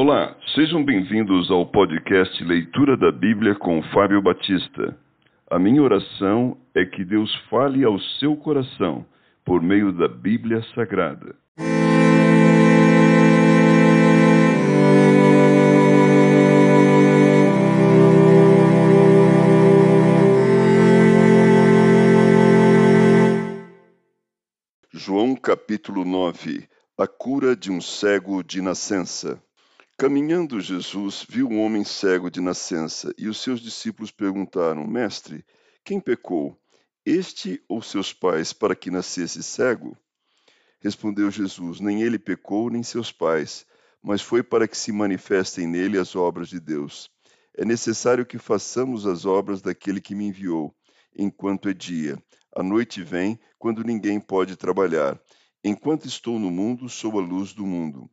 Olá, sejam bem-vindos ao podcast Leitura da Bíblia com Fábio Batista. A minha oração é que Deus fale ao seu coração por meio da Bíblia Sagrada. João capítulo 9 A cura de um cego de nascença. Caminhando Jesus viu um homem cego de nascença, e os seus discípulos perguntaram: Mestre, quem pecou, este ou seus pais, para que nascesse cego? Respondeu Jesus: Nem ele pecou, nem seus pais, mas foi para que se manifestem nele as obras de Deus. É necessário que façamos as obras daquele que me enviou, enquanto é dia. A noite vem, quando ninguém pode trabalhar. Enquanto estou no mundo, sou a luz do mundo.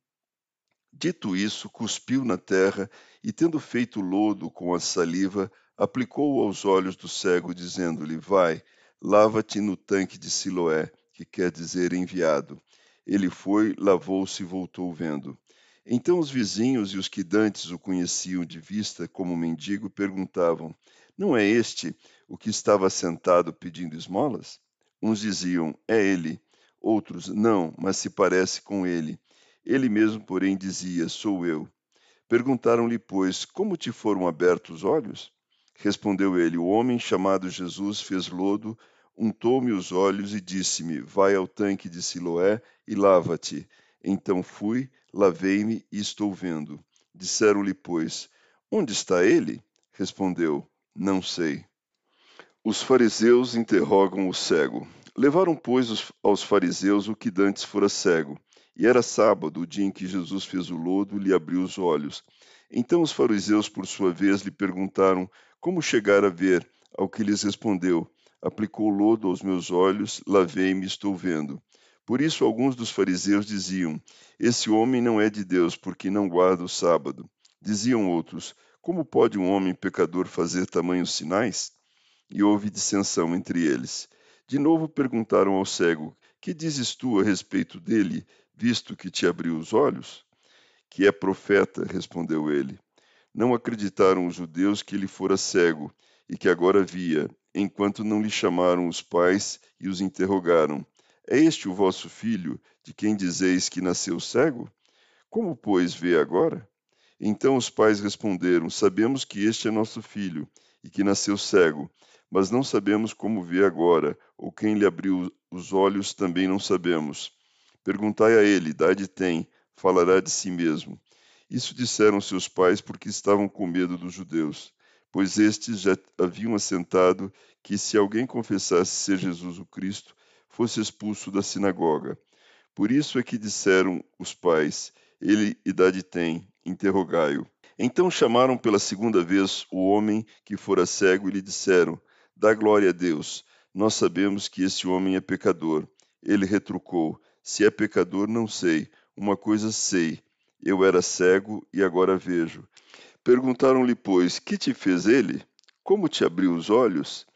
Dito isso, cuspiu na terra e, tendo feito lodo com a saliva, aplicou-o aos olhos do cego, dizendo-lhe: Vai, lava-te no tanque de Siloé, que quer dizer enviado. Ele foi, lavou-se e voltou vendo. Então os vizinhos e os que dantes o conheciam de vista como mendigo perguntavam: Não é este o que estava sentado pedindo esmolas? Uns diziam: É ele. Outros: Não, mas se parece com ele. Ele mesmo, porém, dizia: Sou eu. Perguntaram-lhe, pois, como te foram abertos os olhos? Respondeu ele: O homem chamado Jesus fez lodo, untou-me os olhos e disse-me: Vai ao tanque de Siloé e lava-te. Então fui, lavei-me e estou vendo. Disseram-lhe, pois: Onde está ele? Respondeu: Não sei. Os fariseus interrogam o cego. Levaram, pois, aos fariseus o que dantes fora cego e era sábado, o dia em que Jesus fez o lodo, lhe abriu os olhos. Então os fariseus, por sua vez, lhe perguntaram como chegar a ver, ao que lhes respondeu: Aplicou lodo aos meus olhos, lavei-me e estou vendo. Por isso, alguns dos fariseus diziam: Esse homem não é de Deus, porque não guarda o sábado. Diziam outros: Como pode um homem pecador fazer tamanhos sinais? E houve dissensão entre eles. De novo perguntaram ao cego: Que dizes tu a respeito dele? Visto que te abriu os olhos? Que é profeta, respondeu ele. Não acreditaram os judeus que ele fora cego e que agora via, enquanto não lhe chamaram os pais e os interrogaram: É este o vosso filho, de quem dizeis que nasceu cego? Como, pois, vê agora? Então os pais responderam: Sabemos que este é nosso filho e que nasceu cego, mas não sabemos como vê agora, ou quem lhe abriu os olhos também não sabemos. Perguntai a ele, idade tem, falará de si mesmo. Isso disseram seus pais porque estavam com medo dos judeus, pois estes já haviam assentado que se alguém confessasse ser Jesus o Cristo, fosse expulso da sinagoga. Por isso é que disseram os pais: Ele idade tem, interrogai-o. Então chamaram pela segunda vez o homem que fora cego e lhe disseram: Dá glória a Deus. Nós sabemos que esse homem é pecador. Ele retrucou: se é pecador, não sei. Uma coisa sei: eu era cego e agora vejo. Perguntaram-lhe, pois, que te fez ele? Como te abriu os olhos?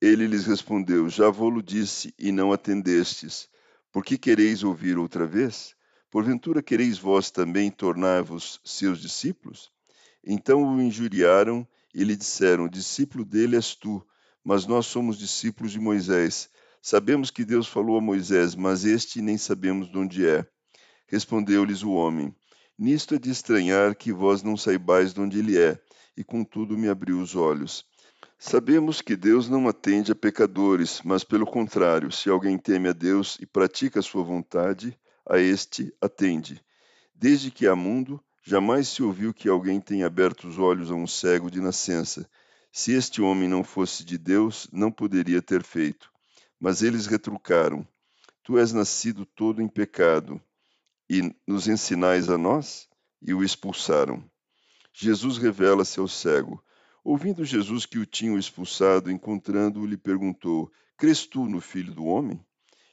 Ele lhes respondeu: Já vou-lo disse e não atendestes. Por que quereis ouvir outra vez? Porventura quereis vós também tornar-vos seus discípulos? Então o injuriaram e lhe disseram: Discípulo dele és tu, mas nós somos discípulos de Moisés. Sabemos que Deus falou a Moisés, mas este nem sabemos de onde é. Respondeu-lhes o homem: Nisto é de estranhar que vós não saibais de onde ele é, e contudo me abriu os olhos. Sabemos que Deus não atende a pecadores, mas pelo contrário, se alguém teme a Deus e pratica a sua vontade, a este atende. Desde que há mundo, jamais se ouviu que alguém tenha aberto os olhos a um cego de nascença. Se este homem não fosse de Deus, não poderia ter feito. Mas eles retrucaram: Tu és nascido todo em pecado, e nos ensinais a nós? E o expulsaram. Jesus revela-se ao cego. Ouvindo Jesus que o tinham expulsado, encontrando-o, lhe perguntou: Crês tu no Filho do Homem?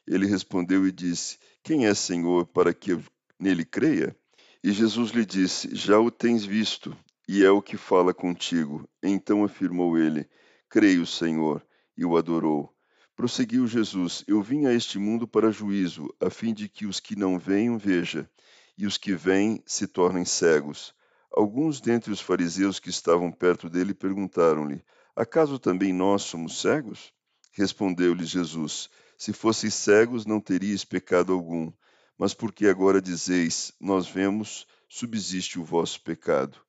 Ele respondeu e disse: Quem é Senhor para que nele creia? E Jesus lhe disse: Já o tens visto, e é o que fala contigo. Então afirmou ele: Creio, Senhor, e o adorou. Prosseguiu Jesus: Eu vim a este mundo para juízo, a fim de que os que não venham veja. e os que veem se tornem cegos. Alguns dentre os fariseus que estavam perto dele perguntaram-lhe: Acaso também nós somos cegos? Respondeu-lhes Jesus: Se fosseis cegos, não teríeis pecado algum, mas porque agora dizeis: Nós vemos, subsiste o vosso pecado.